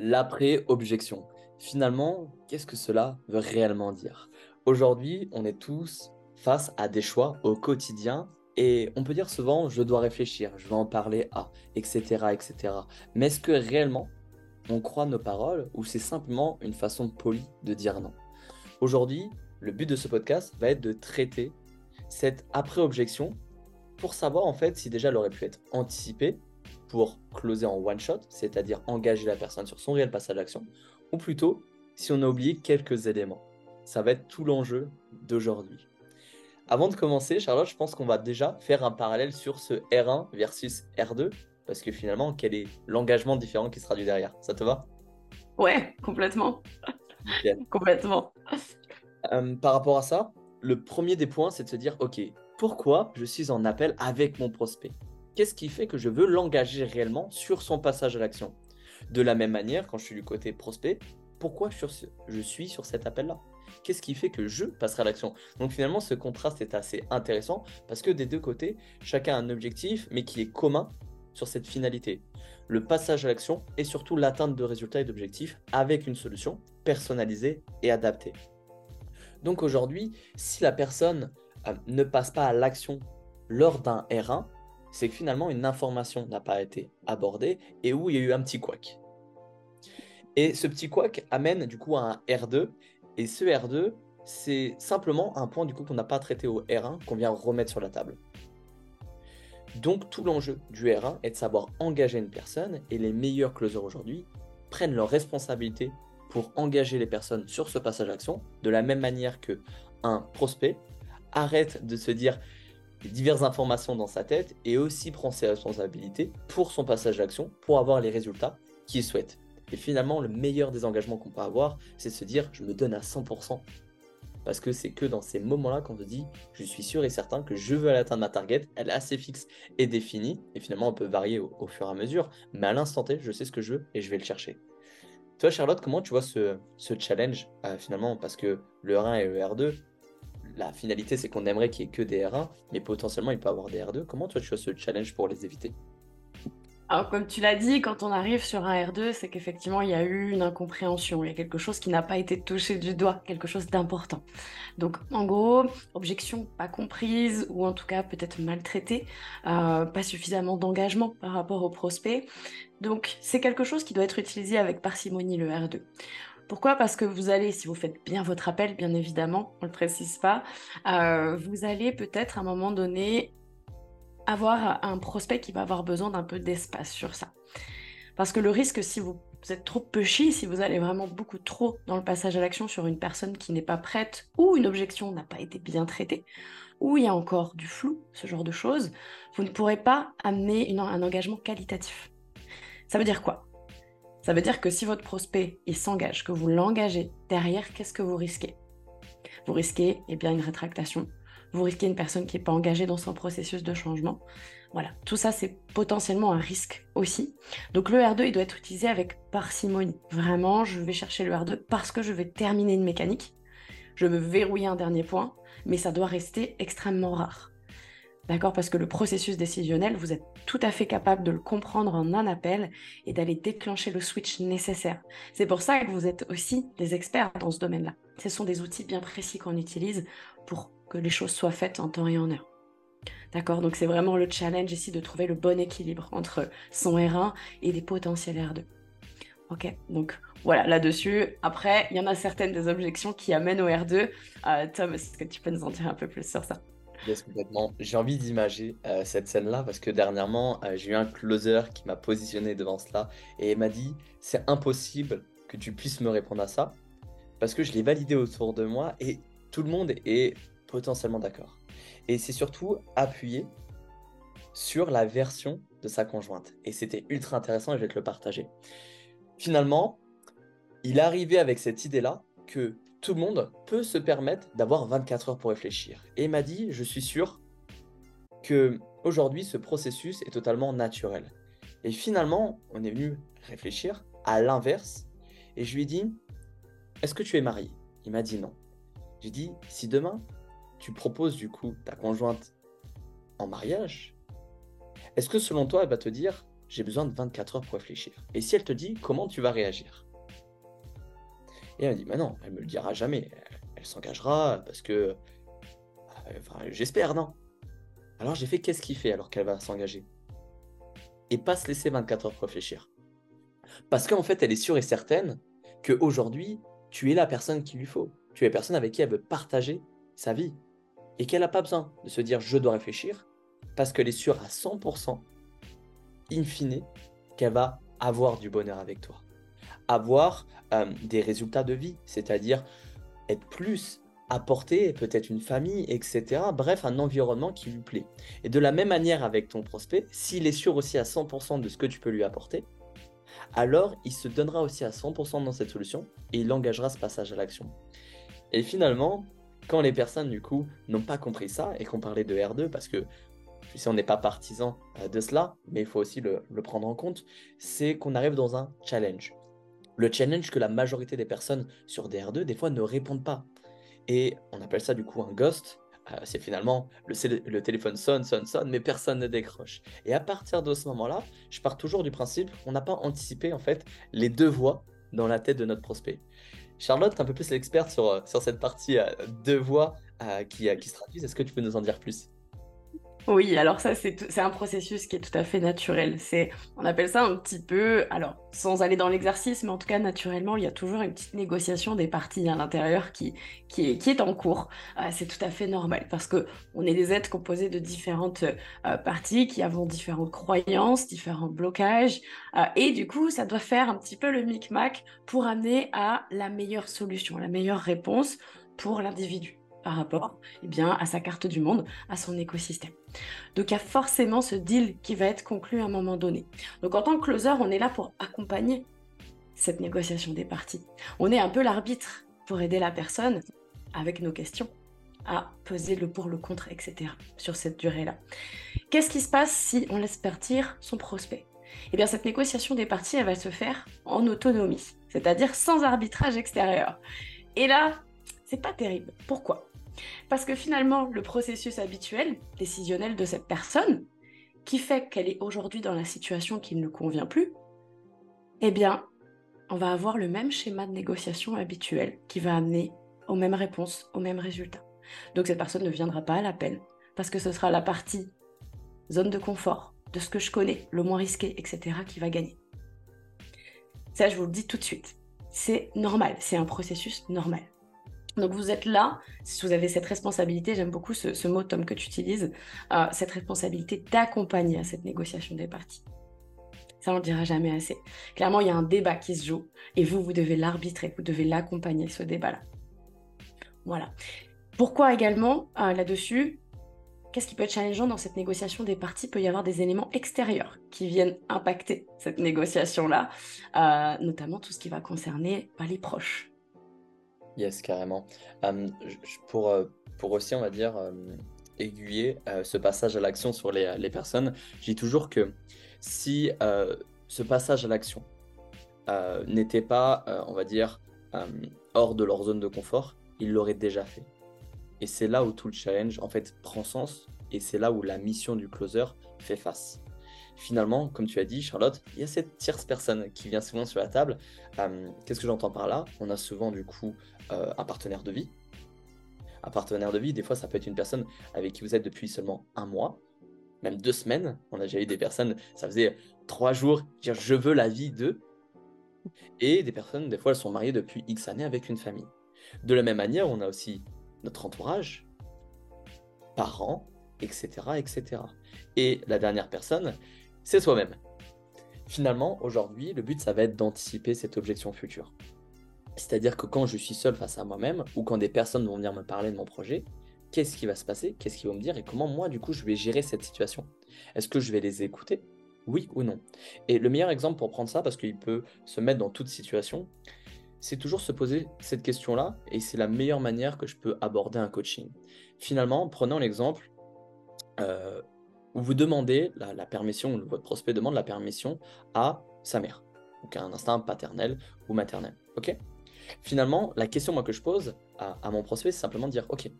L'après-objection. Finalement, qu'est-ce que cela veut réellement dire? Aujourd'hui, on est tous face à des choix au quotidien et on peut dire souvent je dois réfléchir, je vais en parler à, etc. etc. Mais est-ce que réellement on croit nos paroles ou c'est simplement une façon polie de dire non? Aujourd'hui, le but de ce podcast va être de traiter cette après-objection pour savoir en fait si déjà elle aurait pu être anticipée pour closer en one shot, c'est-à-dire engager la personne sur son réel passage d'action, ou plutôt si on a oublié quelques éléments. Ça va être tout l'enjeu d'aujourd'hui. Avant de commencer, Charlotte, je pense qu'on va déjà faire un parallèle sur ce R1 versus R2, parce que finalement, quel est l'engagement différent qui sera du derrière? Ça te va? Ouais, complètement. complètement. Euh, par rapport à ça, le premier des points, c'est de se dire, OK, pourquoi je suis en appel avec mon prospect? Qu'est-ce qui fait que je veux l'engager réellement sur son passage à l'action? De la même manière, quand je suis du côté prospect, pourquoi je suis sur cet appel-là? Qu'est-ce qui fait que je passerai à l'action? Donc finalement, ce contraste est assez intéressant parce que des deux côtés, chacun a un objectif, mais qui est commun sur cette finalité. Le passage à l'action et surtout l'atteinte de résultats et d'objectifs avec une solution personnalisée et adaptée. Donc aujourd'hui, si la personne euh, ne passe pas à l'action lors d'un R1, c'est que finalement une information n'a pas été abordée et où il y a eu un petit couac. Et ce petit couac amène du coup à un R2 et ce R2 c'est simplement un point du coup qu'on n'a pas traité au R1 qu'on vient remettre sur la table. Donc tout l'enjeu du R1 est de savoir engager une personne et les meilleurs closers aujourd'hui prennent leurs responsabilités pour engager les personnes sur ce passage d'action de la même manière que un prospect arrête de se dire diverses informations dans sa tête et aussi prend ses responsabilités pour son passage d'action pour avoir les résultats qu'il souhaite. Et finalement, le meilleur des engagements qu'on peut avoir, c'est de se dire je me donne à 100%. Parce que c'est que dans ces moments-là qu'on se dit je suis sûr et certain que je veux aller atteindre ma target, elle est assez fixe et définie. Et finalement, on peut varier au, fur et à mesure. Mais à l'instant T, je sais ce que je veux et je vais le chercher. Toi, Charlotte, comment tu vois ce, challenge euh, finalement? Parce que le R1 et le R2, la finalité, c'est qu'on aimerait qu'il n'y ait que des R1, mais potentiellement, il peut avoir des R2. Comment toi, tu vois ce challenge pour les éviter? Alors, comme tu l'as dit, quand on arrive sur un R2, c'est qu'effectivement, il y a eu une incompréhension. Il y a quelque chose qui n'a pas été touché du doigt, quelque chose d'important. Donc, en gros, objection pas comprise, ou en tout cas peut-être maltraitée, euh, pas suffisamment d'engagement par rapport au prospect. Donc, c'est quelque chose qui doit être utilisé avec parcimonie, le R2. Pourquoi? Parce que vous allez, si vous faites bien votre appel, bien évidemment, on ne le précise pas, euh, vous allez peut-être à un moment donné avoir un prospect qui va avoir besoin d'un peu d'espace sur ça. Parce que le risque, si vous, êtes trop pushy, si vous allez vraiment beaucoup trop dans le passage à l'action sur une personne qui n'est pas prête ou une objection n'a pas été bien traitée, ou il y a encore du flou, ce genre de choses, vous ne pourrez pas amener un engagement qualitatif. Ça veut dire quoi? Ça veut dire que si votre prospect s'engage, que vous l'engagez, derrière, qu'est-ce que vous risquez? Vous risquez eh bien, une rétractation, vous risquez une personne qui n'est pas engagée dans son processus de changement. Voilà, tout ça c'est potentiellement un risque aussi. Donc le R2 il doit être utilisé avec parcimonie. Vraiment, je vais chercher le R2 parce que je vais terminer une mécanique. Je veux verrouiller un dernier point, mais ça doit rester extrêmement rare. D'accord Parce que le processus décisionnel, vous êtes tout à fait capable de le comprendre en un appel et d'aller déclencher le switch nécessaire. C'est pour ça que vous êtes aussi des experts dans ce domaine-là. Ce sont des outils bien précis qu'on utilise pour que les choses soient faites en temps et en heure. D'accord Donc c'est vraiment le challenge ici de trouver le bon équilibre entre son R1 et des potentiels R2. Ok, donc voilà, là-dessus. Après, il y en a certaines des objections qui amènent au R2. Euh, Tom, est-ce que tu peux nous en dire un peu plus sur ça? J'ai envie d'imager euh, cette scène-là parce que dernièrement, euh, j'ai eu un closer qui m'a positionné devant cela et m'a dit c'est impossible que tu puisses me répondre à ça parce que je l'ai validé autour de moi et tout le monde est potentiellement d'accord. Et c'est surtout appuyé sur la version de sa conjointe. Et c'était ultra intéressant et je vais te le partager. Finalement, il arrivé avec cette idée-là que tout le monde peut se permettre d'avoir 24 heures pour réfléchir. Et il m'a dit, je suis sûr que aujourd'hui ce processus est totalement naturel. Et finalement, on est venu réfléchir à l'inverse. Et je lui ai dit, est-ce que tu es marié? Il m'a dit non. J'ai dit, si demain tu proposes du coup ta conjointe en mariage, est-ce que selon toi elle va te dire, j'ai besoin de 24 heures pour réfléchir? Et si elle te dit comment tu vas réagir? Et elle me dit, mais non, elle me le dira jamais. Elle, s'engagera parce que, euh, j'espère, non? Alors j'ai fait, qu'est-ce qu'il fait alors qu'elle va s'engager? Et pas se laisser 24 heures réfléchir. Parce qu'en fait, elle est sûre et certaine qu'aujourd'hui, tu es la personne qu'il lui faut. Tu es la personne avec qui elle veut partager sa vie. Et qu'elle n'a pas besoin de se dire je dois réfléchir, parce qu'elle est sûre à 100%, in fine, qu'elle va avoir du bonheur avec toi. Avoir euh, des résultats de vie, c'est-à-dire être plus apporter peut-être une famille, etc. Bref, un environnement qui lui plaît. Et de la même manière avec ton prospect, s'il est sûr aussi à 100% de ce que tu peux lui apporter, alors il se donnera aussi à 100% dans cette solution et il engagera ce passage à l'action. Et finalement, quand les personnes du coup n'ont pas compris ça et qu'on parlait de R2, parce que tu sais, on n'est pas partisan euh, de cela, mais il faut aussi le, prendre en compte, c'est qu'on arrive dans un challenge. Le challenge que la majorité des personnes sur DR2, des fois, ne répondent pas. Et on appelle ça du coup un ghost, euh, c'est finalement le, téléphone sonne, sonne, sonne, mais personne ne décroche. Et à partir de ce moment-là, je pars toujours du principe qu'on n'a pas anticipé en fait les deux voix dans la tête de notre prospect. Charlotte, un peu plus l'experte sur, euh, sur cette partie euh, deux voix qui, qui se traduisent. Est-ce que tu peux nous en dire plus? Oui, alors ça, c'est un processus qui est tout à fait naturel. On appelle ça un petit peu, alors sans aller dans l'exercice, mais en tout cas naturellement, il y a toujours une petite négociation des parties à l'intérieur qui, qui, est, qui est en cours. Euh, c'est tout à fait normal parce que on est des êtres composés de différentes euh, parties qui avons différentes croyances, différents blocages, euh, et du coup, ça doit faire un petit peu le micmac pour amener à la meilleure solution, la meilleure réponse pour l'individu par rapport eh bien, à sa carte du monde, à son écosystème. Donc il y a forcément ce deal qui va être conclu à un moment donné. Donc en tant que closer, on est là pour accompagner cette négociation des parties. On est un peu l'arbitre pour aider la personne avec nos questions à peser le pour, le contre, etc. sur cette durée-là. Qu'est-ce qui se passe si on laisse partir son prospect? Eh bien, cette négociation des parties, elle va se faire en autonomie, c'est-à-dire sans arbitrage extérieur. Et là, c'est pas terrible. Pourquoi? Parce que finalement, le processus habituel, décisionnel de cette personne, qui fait qu'elle est aujourd'hui dans la situation qui ne lui convient plus, eh bien, on va avoir le même schéma de négociation habituel qui va amener aux mêmes réponses, aux mêmes résultats. Donc cette personne ne viendra pas à l'appel parce que ce sera la partie zone de confort, de ce que je connais, le moins risqué, etc., qui va gagner. Ça, je vous le dis tout de suite. C'est normal, c'est un processus normal. Donc vous êtes là, si vous avez cette responsabilité, j'aime beaucoup ce, mot Tom que tu utilises, euh, cette responsabilité d'accompagner à cette négociation des parties. Ça, on ne dira jamais assez. Clairement, il y a un débat qui se joue et vous, vous devez l'arbitrer, vous devez l'accompagner, ce débat-là. Voilà. Pourquoi également, euh, là-dessus, qu'est-ce qui peut être challengeant dans cette négociation des parties? Il peut y avoir des éléments extérieurs qui viennent impacter cette négociation-là, euh, notamment tout ce qui va concerner bah, les proches, Yes, carrément. pour, euh, pour aussi, on va dire, aiguiller ce passage à l'action sur les, les personnes, je dis toujours que si ce passage à l'action n'était pas, on va dire, hors de leur zone de confort, ils l'auraient déjà fait. Et c'est là où tout le challenge, en fait, prend sens, et c'est là où la mission du closer fait face finalement, comme tu as dit, Charlotte, il y a cette tierce personne qui vient souvent sur la table. Euh, qu'est-ce que j'entends par là? On a souvent du coup euh, un partenaire de vie. Un partenaire de vie, des fois, ça peut être une personne avec qui vous êtes depuis seulement un mois, même deux semaines. On a déjà eu des personnes, ça faisait trois jours, dire je veux la vie de. Et des personnes, des fois, elles sont mariées depuis X années avec une famille. De la même manière, on a aussi notre entourage, parents, etc., etc. Et la dernière personne, c'est soi-même. Finalement, aujourd'hui, le but, ça va être d'anticiper cette objection future. C'est-à-dire que quand je suis seul face à moi-même, ou quand des personnes vont venir me parler de mon projet, qu'est-ce qui va se passer, qu'est-ce qu'ils vont me dire, et comment moi, du coup, je vais gérer cette situation? Est-ce que je vais les écouter? Oui ou non Et le meilleur exemple pour prendre ça, parce qu'il peut se mettre dans toute situation, c'est toujours se poser cette question-là, et c'est la meilleure manière que je peux aborder un coaching. Finalement, prenons l'exemple, euh, vous demandez la, permission, votre prospect demande la permission à sa mère, donc à un instinct paternel ou maternel. Ok? Finalement, la question que je pose à, mon prospect, c'est simplement de dire Ok,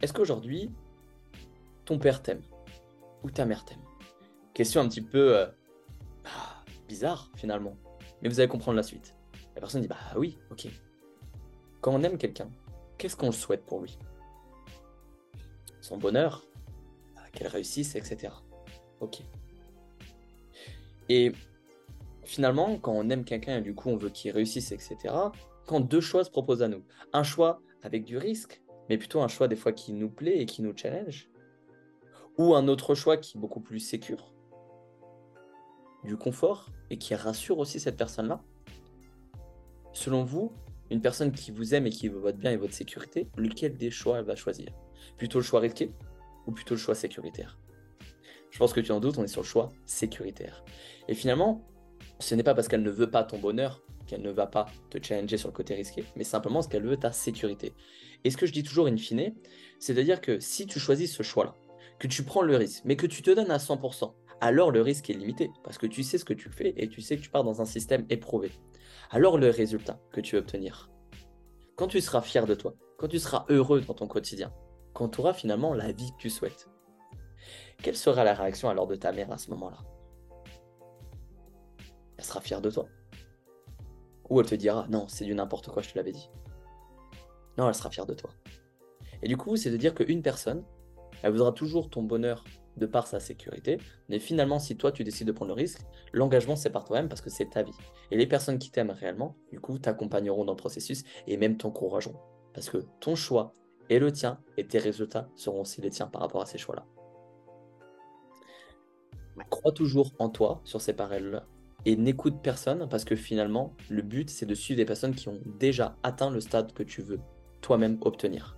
est-ce qu'aujourd'hui, ton père t'aime ou ta mère t'aime? Question un petit peu euh, bizarre finalement. Mais vous allez comprendre la suite. La personne dit Bah oui, ok. Quand on aime quelqu'un, qu'est-ce qu'on souhaite pour lui? Son bonheur, qu'elle réussisse, etc. Ok. Et finalement, quand on aime quelqu'un et du coup on veut qu'il réussisse, etc., quand deux choix se proposent à nous, un choix avec du risque, mais plutôt un choix des fois qui nous plaît et qui nous challenge, ou un autre choix qui est beaucoup plus sécure, du confort et qui rassure aussi cette personne-là, selon vous, une personne qui vous aime et qui veut votre bien et votre sécurité, lequel des choix elle va choisir? Plutôt le choix risqué? Ou plutôt le choix sécuritaire Je pense que tu en doutes, on est sur le choix sécuritaire. Et finalement, ce n'est pas parce qu'elle ne veut pas ton bonheur qu'elle ne va pas te challenger sur le côté risqué, mais simplement parce qu'elle veut ta sécurité. Et ce que je dis toujours in fine, c'est-à-dire que si tu choisis ce choix-là, que tu prends le risque, mais que tu te donnes à 100%, alors le risque est limité, parce que tu sais ce que tu fais et tu sais que tu pars dans un système éprouvé. Alors le résultat que tu veux obtenir, quand tu seras fier de toi, quand tu seras heureux dans ton quotidien, quand tu auras finalement la vie que tu souhaites, quelle sera la réaction alors de ta mère à ce moment-là? Elle sera fière de toi. Ou elle te dira, non, c'est du n'importe quoi, je te l'avais dit. Non, elle sera fière de toi. Et du coup, c'est de dire qu'une personne, elle voudra toujours ton bonheur de par sa sécurité, mais finalement, si toi, tu décides de prendre le risque, l'engagement, c'est par toi-même parce que c'est ta vie. Et les personnes qui t'aiment réellement, du coup, t'accompagneront dans le processus et même t'encourageront. Parce que ton choix est le tien et tes résultats seront aussi les tiens par rapport à ces choix-là. Crois toujours en toi sur ces parallèles et n'écoute personne parce que finalement, le but, c'est de suivre des personnes qui ont déjà atteint le stade que tu veux toi-même obtenir.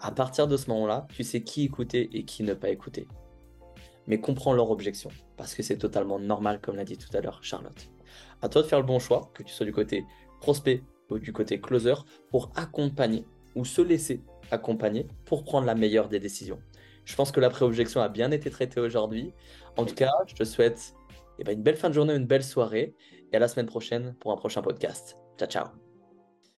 À partir de ce moment-là, tu sais qui écouter et qui ne pas écouter. Mais comprends leur objection, parce que c'est totalement normal, comme l'a dit tout à l'heure Charlotte. À toi de faire le bon choix, que tu sois du côté prospect ou du côté closer, pour accompagner ou se laisser accompagner pour prendre la meilleure des décisions. Je pense que la pré-objection a bien été traitée aujourd'hui. En tout cas, je te souhaite eh ben, une belle fin de journée, une belle soirée. Et à la semaine prochaine pour un prochain podcast. Ciao, ciao.